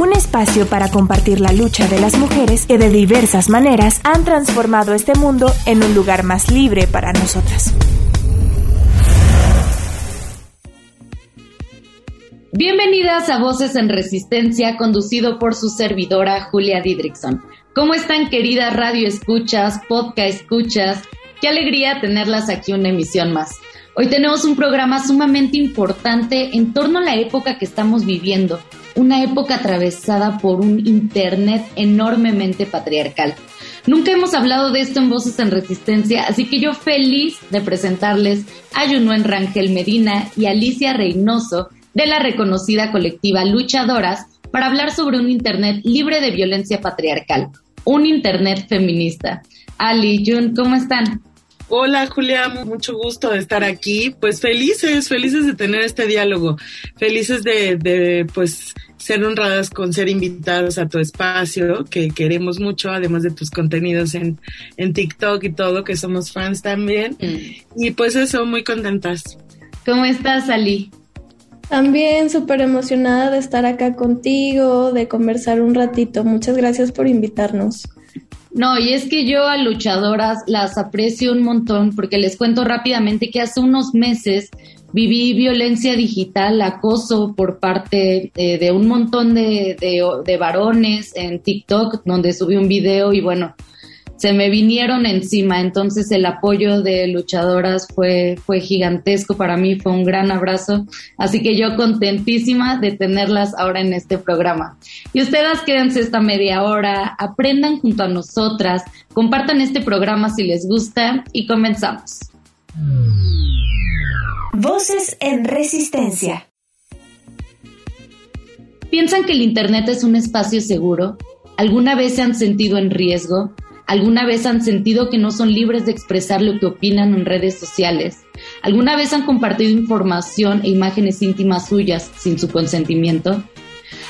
Un espacio para compartir la lucha de las mujeres que de diversas maneras han transformado este mundo en un lugar más libre para nosotras. Bienvenidas a Voces en Resistencia, conducido por su servidora Julia Didrikson. ¿Cómo están queridas radio escuchas, podcast escuchas? Qué alegría tenerlas aquí una emisión más. Hoy tenemos un programa sumamente importante en torno a la época que estamos viviendo, una época atravesada por un Internet enormemente patriarcal. Nunca hemos hablado de esto en Voces en Resistencia, así que yo feliz de presentarles a Yunuen Rangel Medina y Alicia Reynoso, de la reconocida colectiva Luchadoras para hablar sobre un Internet libre de violencia patriarcal, un Internet feminista. Ali, Jun, ¿cómo están? Hola Julia, mucho gusto de estar aquí. Pues felices, felices de tener este diálogo, felices de, de pues ser honradas con ser invitados a tu espacio, que queremos mucho, además de tus contenidos en, en TikTok y todo, que somos fans también. Mm. Y pues eso, muy contentas. ¿Cómo estás, Ali? También súper emocionada de estar acá contigo, de conversar un ratito. Muchas gracias por invitarnos. No, y es que yo a luchadoras las aprecio un montón porque les cuento rápidamente que hace unos meses viví violencia digital, acoso por parte de, un montón de, de, varones en TikTok donde subí un video y bueno, se me vinieron encima. Entonces el apoyo de luchadoras fue, fue gigantesco para mí, fue un gran abrazo. Así que yo contentísima de tenerlas ahora en este programa. Y ustedes quédense esta media hora, aprendan junto a nosotras, compartan este programa si les gusta y comenzamos. Voces en resistencia. ¿Piensan que el Internet es un espacio seguro? ¿Alguna vez se han sentido en riesgo? ¿Alguna vez han sentido que no son libres de expresar lo que opinan en redes sociales? ¿Alguna vez han compartido información e imágenes íntimas suyas sin su consentimiento?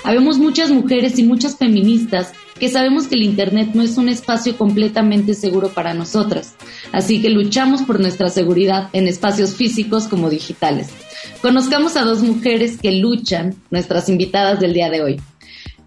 Habemos muchas mujeres y muchas feministas que sabemos que el Internet no es un espacio completamente seguro para nosotras, así que luchamos por nuestra seguridad en espacios físicos como digitales. Conozcamos a dos mujeres que luchan, nuestras invitadas del día de hoy.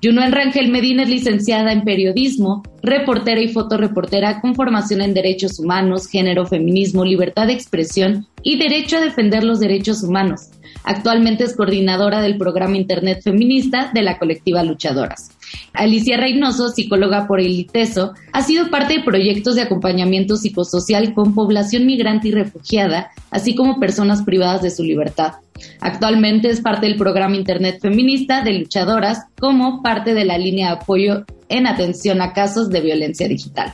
Junuen Rangel Medina es licenciada en periodismo, reportera y fotoreportera con formación en derechos humanos, género, feminismo, libertad de expresión y derecho a defender los derechos humanos. Actualmente es coordinadora del programa Internet Feminista de la colectiva Luchadoras. Alicia Reynoso, psicóloga por el ITESO, ha sido parte de proyectos de acompañamiento psicosocial con población migrante y refugiada, así como personas privadas de su libertad. Actualmente es parte del programa Internet Feminista de Luchadoras como parte de la línea de apoyo en atención a casos de violencia digital.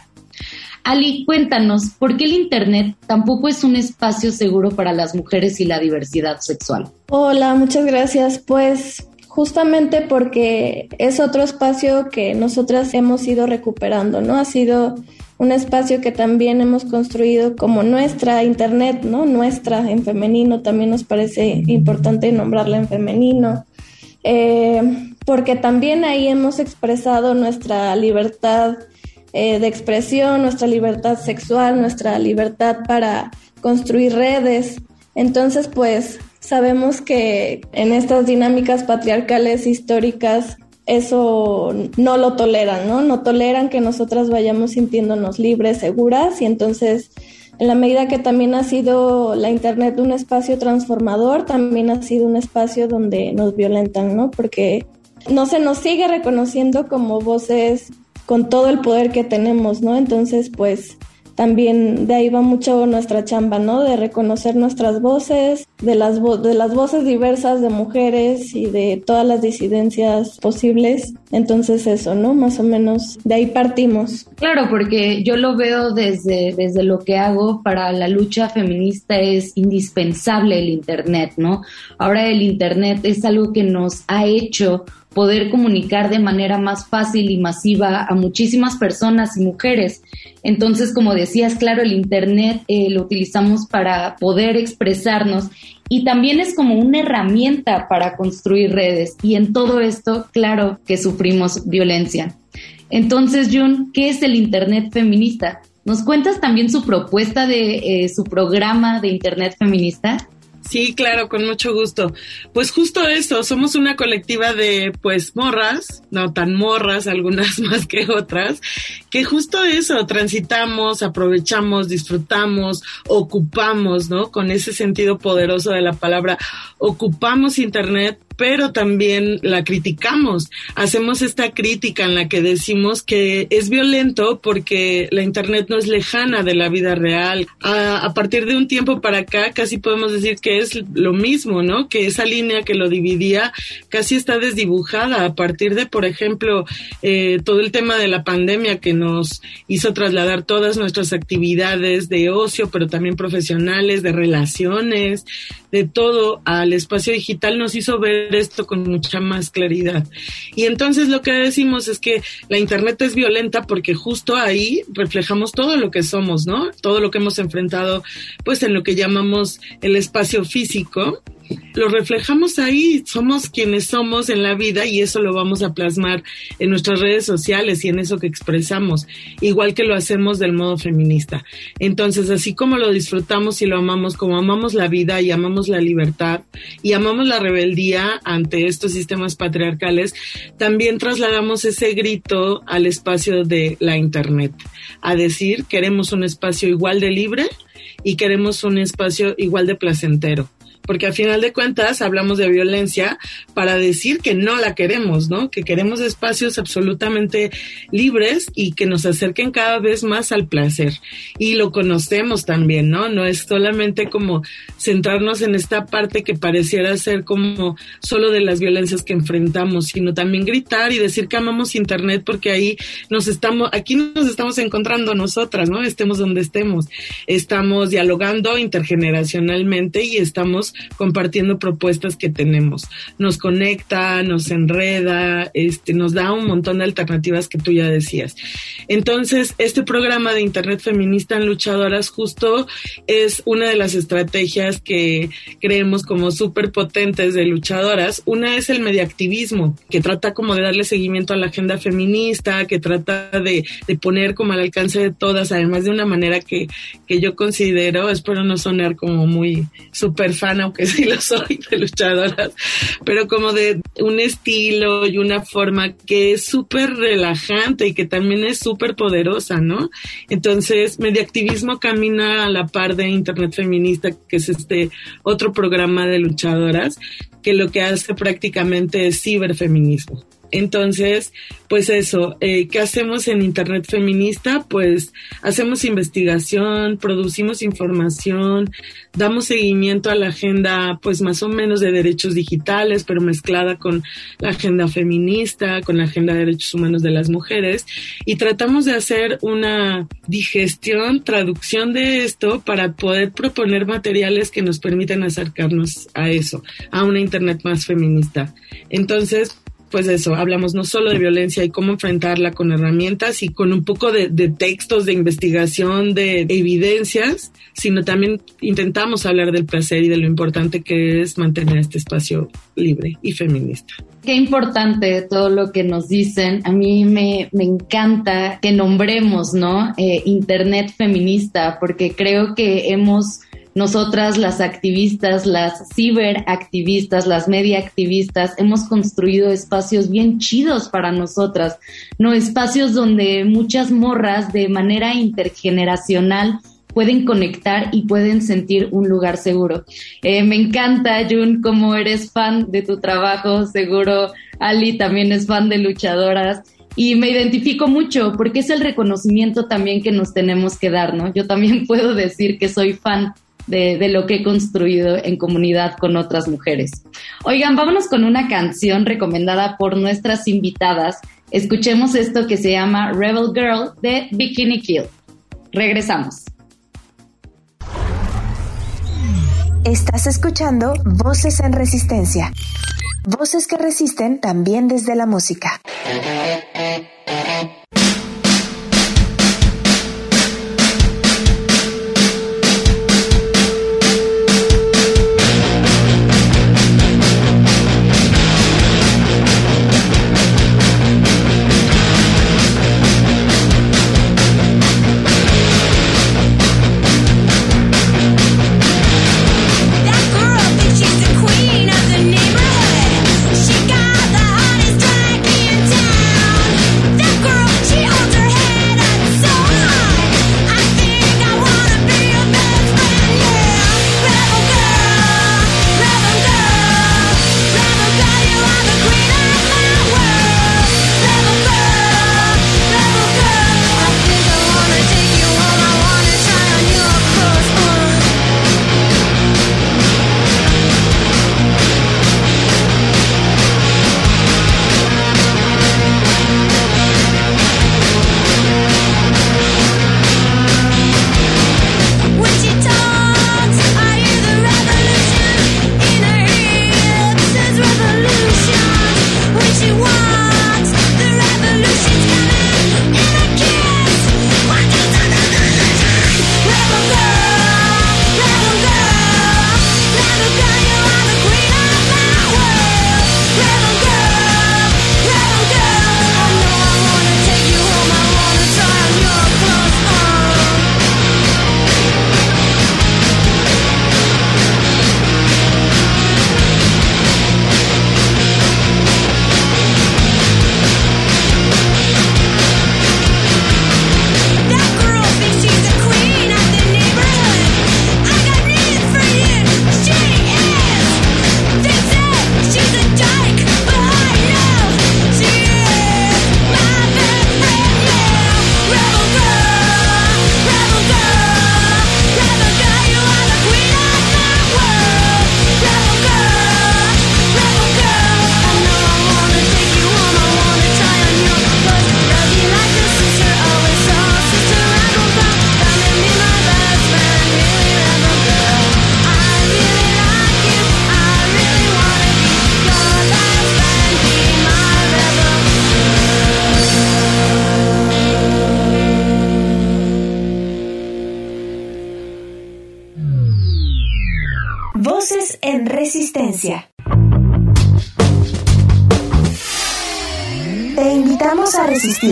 Ali, cuéntanos, ¿por qué el Internet tampoco es un espacio seguro para las mujeres y la diversidad sexual? Hola, muchas gracias. Pues justamente porque es otro espacio que nosotras hemos ido recuperando, ¿no? Ha sido un espacio que también hemos construido como nuestra internet, ¿no? Nuestra en femenino, también nos parece importante nombrarla en femenino, eh, porque también ahí hemos expresado nuestra libertad eh, de expresión, nuestra libertad sexual, nuestra libertad para construir redes. Entonces, pues sabemos que en estas dinámicas patriarcales históricas eso no lo toleran, ¿no? No toleran que nosotras vayamos sintiéndonos libres, seguras y entonces en la medida que también ha sido la Internet un espacio transformador, también ha sido un espacio donde nos violentan, ¿no? Porque no se nos sigue reconociendo como voces con todo el poder que tenemos, ¿no? Entonces, pues también de ahí va mucho nuestra chamba, ¿no? De reconocer nuestras voces, de las, de las voces diversas de mujeres y de todas las disidencias posibles. Entonces eso, ¿no? Más o menos de ahí partimos. Claro, porque yo lo veo desde, desde lo que hago para la lucha feminista es indispensable el Internet, ¿no? Ahora el Internet es algo que nos ha hecho poder comunicar de manera más fácil y masiva a muchísimas personas y mujeres. Entonces, como decías, claro, el Internet eh, lo utilizamos para poder expresarnos y también es como una herramienta para construir redes. Y en todo esto, claro que sufrimos violencia. Entonces, Jun, ¿qué es el Internet feminista? ¿Nos cuentas también su propuesta de eh, su programa de Internet feminista? Sí, claro, con mucho gusto. Pues justo eso, somos una colectiva de pues morras, no tan morras, algunas más que otras, que justo eso, transitamos, aprovechamos, disfrutamos, ocupamos, ¿no? Con ese sentido poderoso de la palabra, ocupamos Internet pero también la criticamos. Hacemos esta crítica en la que decimos que es violento porque la Internet no es lejana de la vida real. A, partir de un tiempo para acá casi podemos decir que es lo mismo, ¿no? Que esa línea que lo dividía casi está desdibujada a partir de, por ejemplo, eh, todo el tema de la pandemia que nos hizo trasladar todas nuestras actividades de ocio, pero también profesionales, de relaciones, de todo al espacio digital nos hizo esto con mucha más claridad. Y entonces lo que decimos es que la Internet es violenta porque justo ahí reflejamos todo lo que somos, ¿no? Todo lo que hemos enfrentado, pues en lo que llamamos el espacio físico lo reflejamos ahí, somos quienes somos en la vida y eso lo vamos a plasmar en nuestras redes sociales y en eso que expresamos, igual que lo hacemos del modo feminista. Entonces, así como lo disfrutamos y lo amamos, como amamos la vida y amamos la libertad y amamos la rebeldía ante estos sistemas patriarcales, también trasladamos ese grito al espacio de la Internet, a decir, queremos un espacio igual de libre y queremos un espacio igual de placentero porque al final de cuentas hablamos de violencia para decir que no la queremos, ¿no? Que queremos espacios absolutamente libres y que nos acerquen cada vez más al placer. Y lo conocemos también, ¿no? No es solamente como centrarnos en esta parte que pareciera ser como solo de las violencias que enfrentamos, sino también gritar y decir que amamos Internet porque ahí nos estamos, aquí nos estamos encontrando nosotras, ¿no? Estemos donde estemos. Estamos dialogando intergeneracionalmente y estamos compartiendo propuestas que tenemos. Nos conecta, nos enreda, este, nos da un montón de alternativas que tú ya decías. Entonces, este programa de Internet Feminista en Luchadoras justo es una de las estrategias que creemos como súper potentes de luchadoras. Una es el mediactivismo, que trata como de darle seguimiento a la agenda feminista, que trata de, de poner como al alcance de todas, además de una manera que, que yo considero, espero no sonar como muy súper fan aunque sí lo soy, de luchadoras, pero como de un estilo y una forma que es súper relajante y que también es súper poderosa, ¿no? Entonces, Mediactivismo camina a la par de Internet Feminista, que es este otro programa de luchadoras, que lo que hace prácticamente es ciberfeminismo. Entonces, pues eso, eh, ¿qué hacemos en Internet Feminista? Pues hacemos investigación, producimos información, damos seguimiento a la agenda, pues más o menos de derechos digitales, pero mezclada con la agenda feminista, con la agenda de derechos humanos de las mujeres, y tratamos de hacer una digestión, traducción de esto para poder proponer materiales que nos permitan acercarnos a eso, a una Internet más feminista. Entonces, pues eso, hablamos no solo de violencia y cómo enfrentarla con herramientas y con un poco de, textos de investigación, de evidencias, sino también intentamos hablar del placer y de lo importante que es mantener este espacio libre y feminista. Qué importante todo lo que nos dicen. A mí me, me encanta que nombremos, ¿no? Eh, Internet feminista, porque creo que hemos nosotras las activistas, las ciberactivistas, las mediaactivistas, hemos construido espacios bien chidos para nosotras, no espacios donde muchas morras de manera intergeneracional pueden conectar y pueden sentir un lugar seguro. Eh, me encanta, Jun, como eres fan de tu trabajo, seguro Ali también es fan de luchadoras y me identifico mucho porque es el reconocimiento también que nos tenemos que dar, ¿no? Yo también puedo decir que soy fan de, lo que he construido en comunidad con otras mujeres. Oigan, vámonos con una canción recomendada por nuestras invitadas. Escuchemos esto que se llama Rebel Girl de Bikini Kill. Regresamos. Estás escuchando Voces en Resistencia. Voces que resisten también desde la música.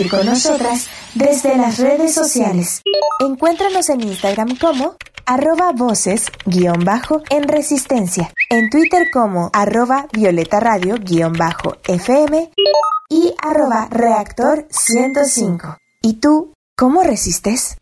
Con nosotras desde las redes sociales. Encuéntranos en Instagram como arroba voces guion bajo en resistencia, en Twitter como arroba violeta radio guion bajo FM y arroba reactor 105. ¿Y tú cómo resistes?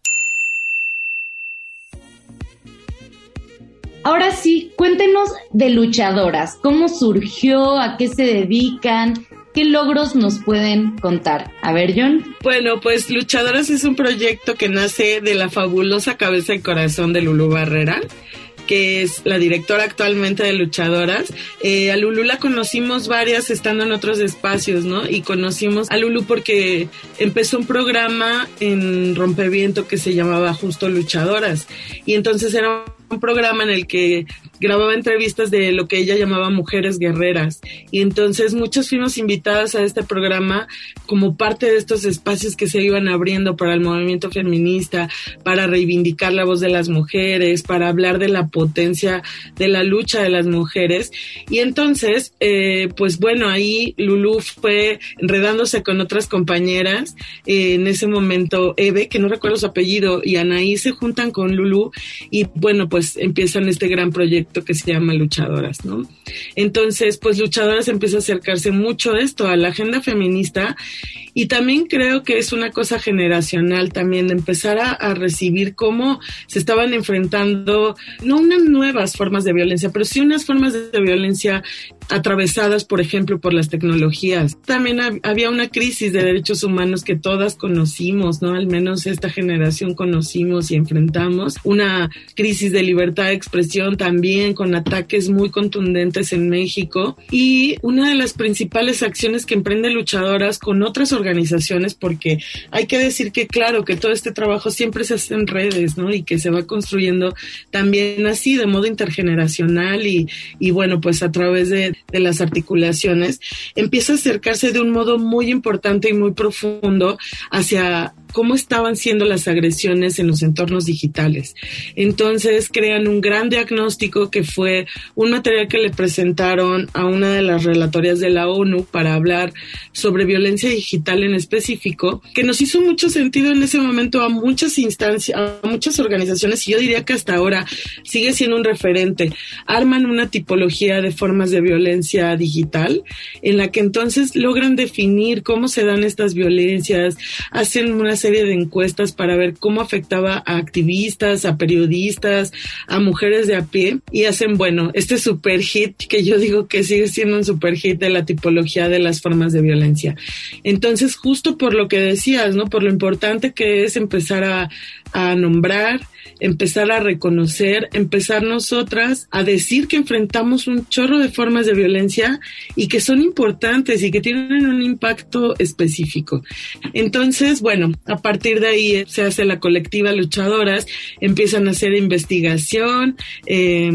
Ahora sí, cuéntenos de luchadoras, cómo surgió, a qué se dedican, ¿Qué logros nos pueden contar? A ver, John. Bueno, pues Luchadoras es un proyecto que nace de la fabulosa cabeza y corazón de Lulu Barrera que es la directora actualmente de Luchadoras. Eh, a Lulu la conocimos varias estando en otros espacios, ¿no? Y conocimos a Lulu porque empezó un programa en Rompeviento que se llamaba justo Luchadoras. Y entonces era un programa en el que grababa entrevistas de lo que ella llamaba mujeres guerreras. Y entonces muchos fuimos invitadas a este programa como parte de estos espacios que se iban abriendo para el movimiento feminista, para reivindicar la voz de las mujeres, para hablar de la potencia de la lucha de las mujeres. Y entonces, eh, pues bueno, ahí Lulu fue enredándose con otras compañeras. Eh, en ese momento, Eve, que no recuerdo su apellido, y Anaí se juntan con Lulu y bueno, pues empiezan este gran proyecto que se llama Luchadoras, ¿no? Entonces, pues Luchadoras empieza a acercarse mucho a esto, a la agenda feminista y también creo que es una cosa generacional también de empezar a, recibir cómo se estaban enfrentando, no unas nuevas formas de violencia, pero sí unas formas de violencia atravesadas, por ejemplo, por las tecnologías. También había una crisis de derechos humanos que todas conocimos, ¿no? Al menos esta generación conocimos y enfrentamos. Una crisis de libertad de expresión también con ataques muy contundentes en México y una de las principales acciones que emprende luchadoras con otras organizaciones porque hay que decir que claro que todo este trabajo siempre se hace en redes, ¿no? Y que se va construyendo también así de modo intergeneracional y, y bueno, pues a través de, de las articulaciones empieza a acercarse de un modo muy importante y muy profundo hacia cómo estaban siendo las agresiones en los entornos digitales. Entonces crean un gran diagnóstico que fue un material que le presentaron a una de las relatorias de la ONU para hablar sobre violencia digital en específico, que nos hizo mucho sentido en ese momento a muchas instancias, a muchas organizaciones y yo diría que hasta ahora sigue siendo un referente. Arman una tipología de formas de violencia digital en la que entonces logran definir cómo se dan estas violencias, hacen una serie de encuestas para ver cómo afectaba a activistas, a periodistas, a mujeres de a pie y hacen, bueno, este super hit que yo digo que sigue siendo un super hit de la tipología de las formas de violencia. Entonces, justo por lo que decías, ¿no? Por lo importante que es empezar a, a nombrar, empezar a reconocer, empezar nosotras a decir que enfrentamos un chorro de formas de violencia y que son importantes y que tienen un impacto específico. Entonces, bueno, a partir de ahí se hace la colectiva Luchadoras, empiezan a hacer investigación, eh,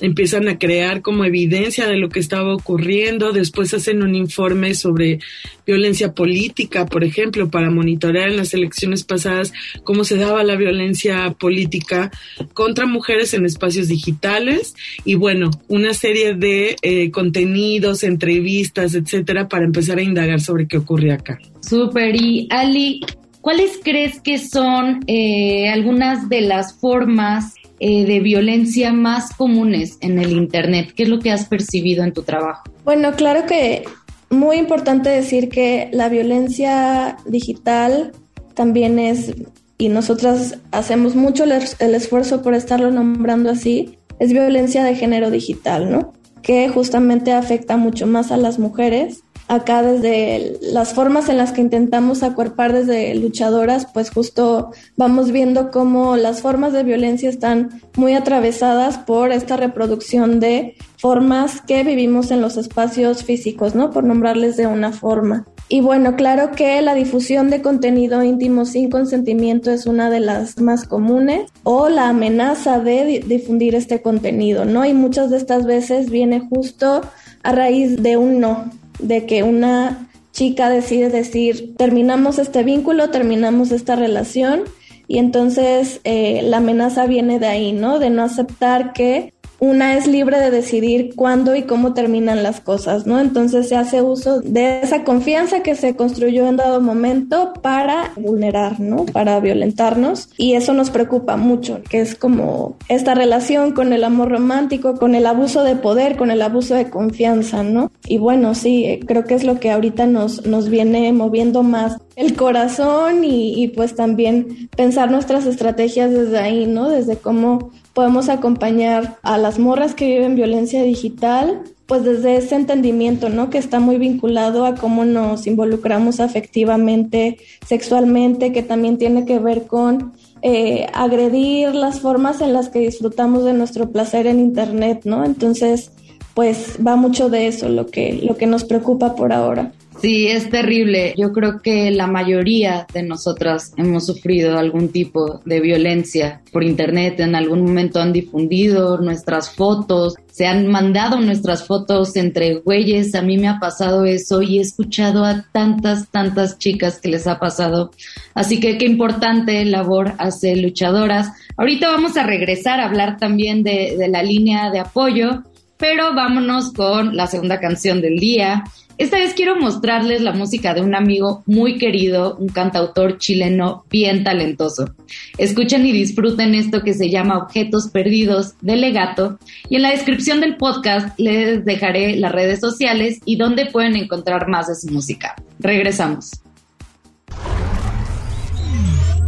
empiezan a crear como evidencia de lo que estaba ocurriendo, después hacen un informe sobre violencia política, por ejemplo, para monitorear en las elecciones pasadas cómo se daba la violencia política contra mujeres en espacios digitales. Y bueno, una serie de eh, contenidos, entrevistas, etcétera, para empezar a indagar sobre qué ocurre acá. Super, y Ali, ¿cuáles crees que son eh, algunas de las formas eh, de violencia más comunes en el Internet? ¿Qué es lo que has percibido en tu trabajo? Bueno, claro que muy importante decir que la violencia digital también es, y nosotras hacemos mucho el, el esfuerzo por estarlo nombrando así, es violencia de género digital, ¿no? Que justamente afecta mucho más a las mujeres acá desde las formas en las que intentamos acuerpar desde luchadoras, pues justo vamos viendo cómo las formas de violencia están muy atravesadas por esta reproducción de formas que vivimos en los espacios físicos, ¿no? Por nombrarles de una forma. Y bueno, claro que la difusión de contenido íntimo sin consentimiento es una de las más comunes o la amenaza de difundir este contenido, ¿no? Y muchas de estas veces viene justo a raíz de un no, de que una chica decide decir, terminamos este vínculo, terminamos esta relación, y entonces eh, la amenaza viene de ahí, ¿no? De no aceptar que una es libre de decidir cuándo y cómo terminan las cosas, ¿no? Entonces se hace uso de esa confianza que se construyó en dado momento para vulnerar, ¿no? Para violentarnos y eso nos preocupa mucho, que es como esta relación con el amor romántico, con el abuso de poder, con el abuso de confianza, ¿no? Y bueno, sí, creo que es lo que ahorita nos, nos viene moviendo más el corazón y, pues también pensar nuestras estrategias desde ahí, ¿no? Desde cómo podemos acompañar a las morras que viven violencia digital, pues desde ese entendimiento, ¿no? Que está muy vinculado a cómo nos involucramos afectivamente, sexualmente, que también tiene que ver con eh, agredir las formas en las que disfrutamos de nuestro placer en Internet, ¿no? Entonces, pues va mucho de eso lo que, lo que nos preocupa por ahora. Sí, es terrible. Yo creo que la mayoría de nosotras hemos sufrido algún tipo de violencia por internet. En algún momento han difundido nuestras fotos, se han mandado nuestras fotos entre güeyes. A mí me ha pasado eso y he escuchado a tantas, tantas chicas que les ha pasado. Así que qué importante labor hace Luchadoras. Ahorita vamos a regresar a hablar también de, de la línea de apoyo, pero vámonos con la segunda canción del día. Esta vez quiero mostrarles la música de un amigo muy querido, un cantautor chileno bien talentoso. Escuchen y disfruten esto que se llama Objetos Perdidos de Legato y en la descripción del podcast les dejaré las redes sociales y dónde pueden encontrar más de su música. Regresamos.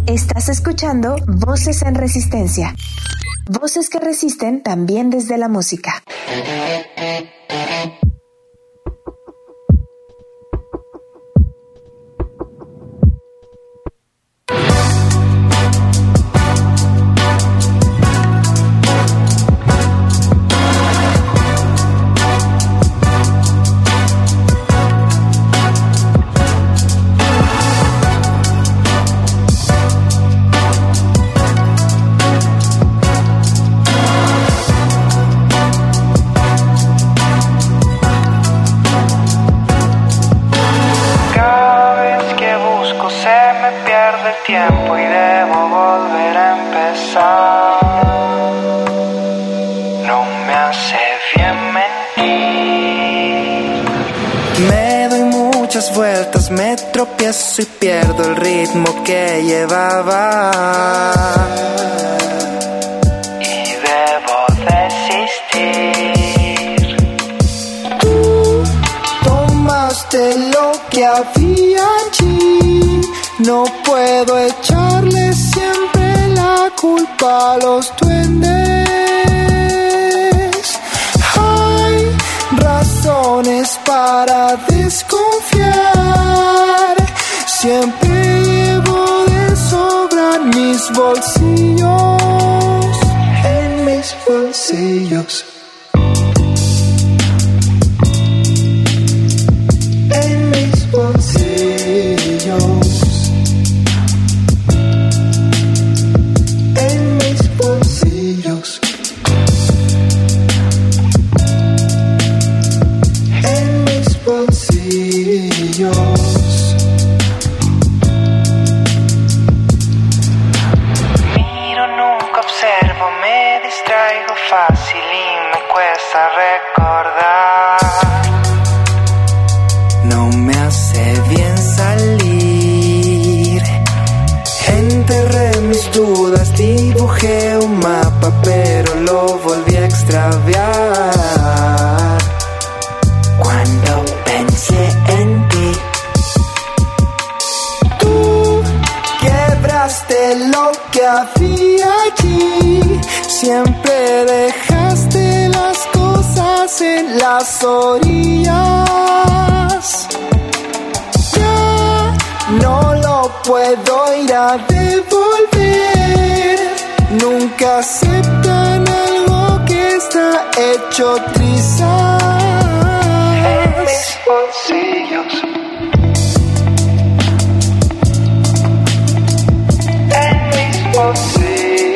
Estás escuchando Voces en Resistencia. Voces que resisten también desde la música. Tropiezo y pierdo el ritmo que llevaba. Y debo desistir. Tú tomaste lo que había allí. No puedo echarle siempre la culpa a los duendes. seiyaks Cuando pensé en ti, tú quebraste lo que había allí. Siempre dejaste las cosas en las orillas. Ya no lo puedo ir a devolver. Nunca aceptan está hecho trizas. En mis bolsillos. En mis bolsillos.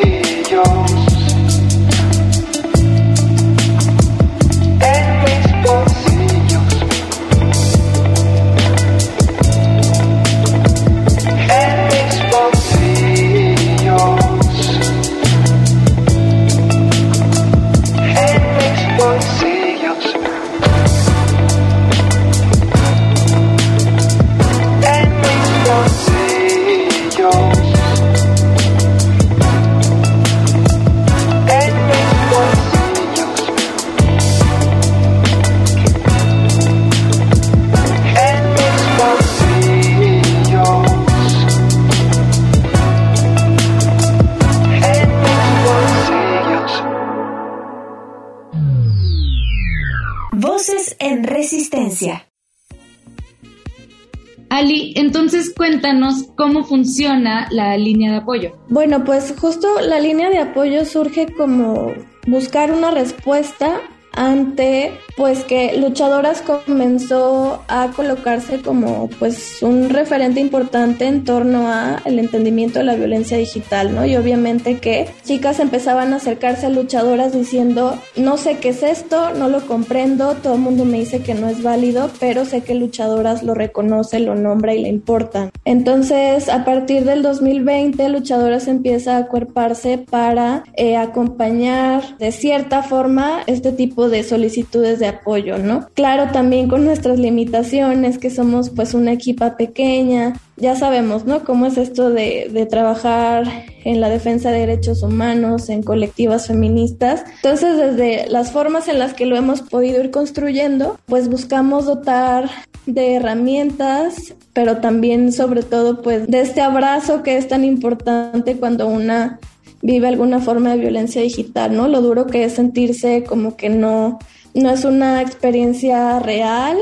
Funciona la línea de apoyo. Bueno, pues justo la línea de apoyo surge como buscar una respuesta ante pues que luchadoras comenzó a colocarse como pues un referente importante en torno a el entendimiento de la violencia digital, ¿no? Y obviamente que chicas empezaban a acercarse a luchadoras diciendo, no sé qué es esto, no lo comprendo, todo el mundo me dice que no es válido, pero sé que luchadoras lo reconoce, lo nombra y le importan. Entonces, a partir del 2020, luchadoras empieza a acuerparse para eh, acompañar de cierta forma este tipo de solicitudes de apoyo, ¿no? Claro, también con nuestras limitaciones, que somos pues una equipa pequeña, ya sabemos, ¿no? Cómo es esto de, de trabajar en la defensa de derechos humanos, en colectivas feministas. Entonces, desde las formas en las que lo hemos podido ir construyendo, pues buscamos dotar de herramientas, pero también sobre todo pues de este abrazo que es tan importante cuando una vive alguna forma de violencia digital, ¿no? Lo duro que es sentirse como que no, no es una experiencia real,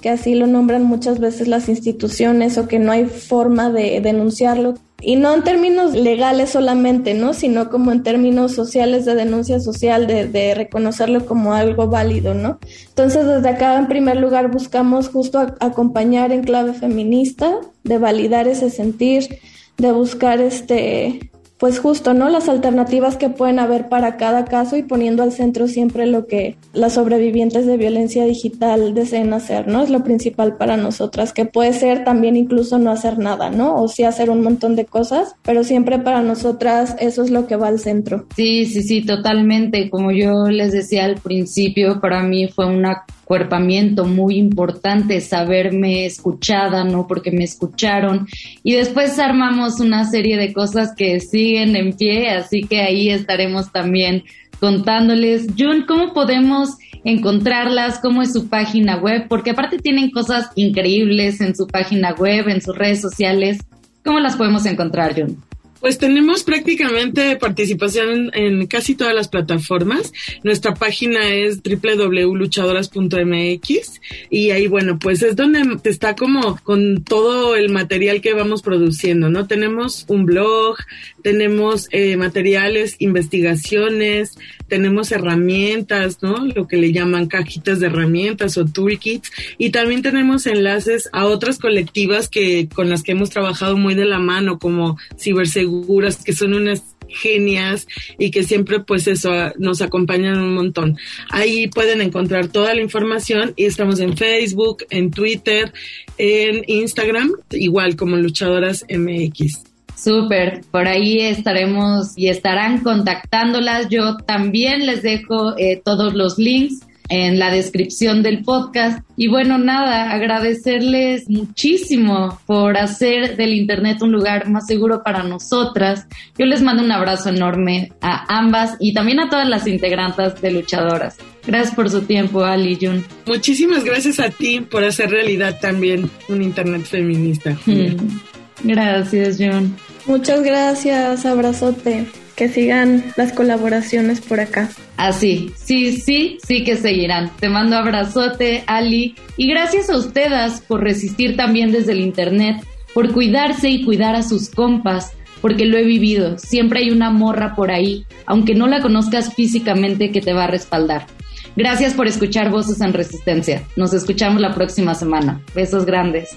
que así lo nombran muchas veces las instituciones o que no hay forma de denunciarlo. Y no en términos legales solamente, ¿no? Sino como en términos sociales de denuncia social, de, de reconocerlo como algo válido, ¿no? Entonces desde acá en primer lugar buscamos justo a- acompañar en clave feminista, de validar ese sentir, de buscar este pues justo, ¿no? Las alternativas que pueden haber para cada caso y poniendo al centro siempre lo que las sobrevivientes de violencia digital deseen hacer, ¿no? Es lo principal para nosotras, que puede ser también incluso no hacer nada, ¿no? O sí hacer un montón de cosas, pero siempre para nosotras eso es lo que va al centro. Sí, sí, sí, totalmente. Como yo les decía al principio, para mí fue una cuerpamiento muy importante, saberme escuchada, ¿no? Porque me escucharon. Y después armamos una serie de cosas que siguen en pie, así que ahí estaremos también contándoles. Jun, ¿cómo podemos encontrarlas? ¿Cómo es su página web? Porque aparte tienen cosas increíbles en su página web, en sus redes sociales. ¿Cómo las podemos encontrar, Jun? Pues tenemos prácticamente participación en, casi todas las plataformas. Nuestra página es www.luchadoras.mx y ahí, bueno, pues es donde está como con todo el material que vamos produciendo, ¿no? Tenemos un blog, tenemos eh, materiales, investigaciones, tenemos herramientas, ¿no? Lo que le llaman cajitas de herramientas o toolkits y también tenemos enlaces a otras colectivas que con las que hemos trabajado muy de la mano como ciberseguridad seguras, que son unas genias y que siempre pues eso nos acompañan un montón. Ahí pueden encontrar toda la información y estamos en Facebook, en Twitter, en Instagram, igual como Luchadoras MX. Súper, por ahí estaremos y estarán contactándolas. Yo también les dejo eh, todos los links en la descripción del podcast. Y bueno, nada, agradecerles muchísimo por hacer del Internet un lugar más seguro para nosotras. Yo les mando un abrazo enorme a ambas y también a todas las integrantes de Luchadoras. Gracias por su tiempo, Ali Jun. Muchísimas gracias a ti por hacer realidad también un Internet feminista. Mm. Gracias, Jun. Muchas gracias, abrazote que sigan las colaboraciones por acá. Así, sí, sí, sí que seguirán. Te mando abrazote, Ali. Y gracias a ustedes por resistir también desde el Internet, por cuidarse y cuidar a sus compas, porque lo he vivido. Siempre hay una morra por ahí, aunque no la conozcas físicamente, que te va a respaldar. Gracias por escuchar Voces en Resistencia. Nos escuchamos la próxima semana. Besos grandes.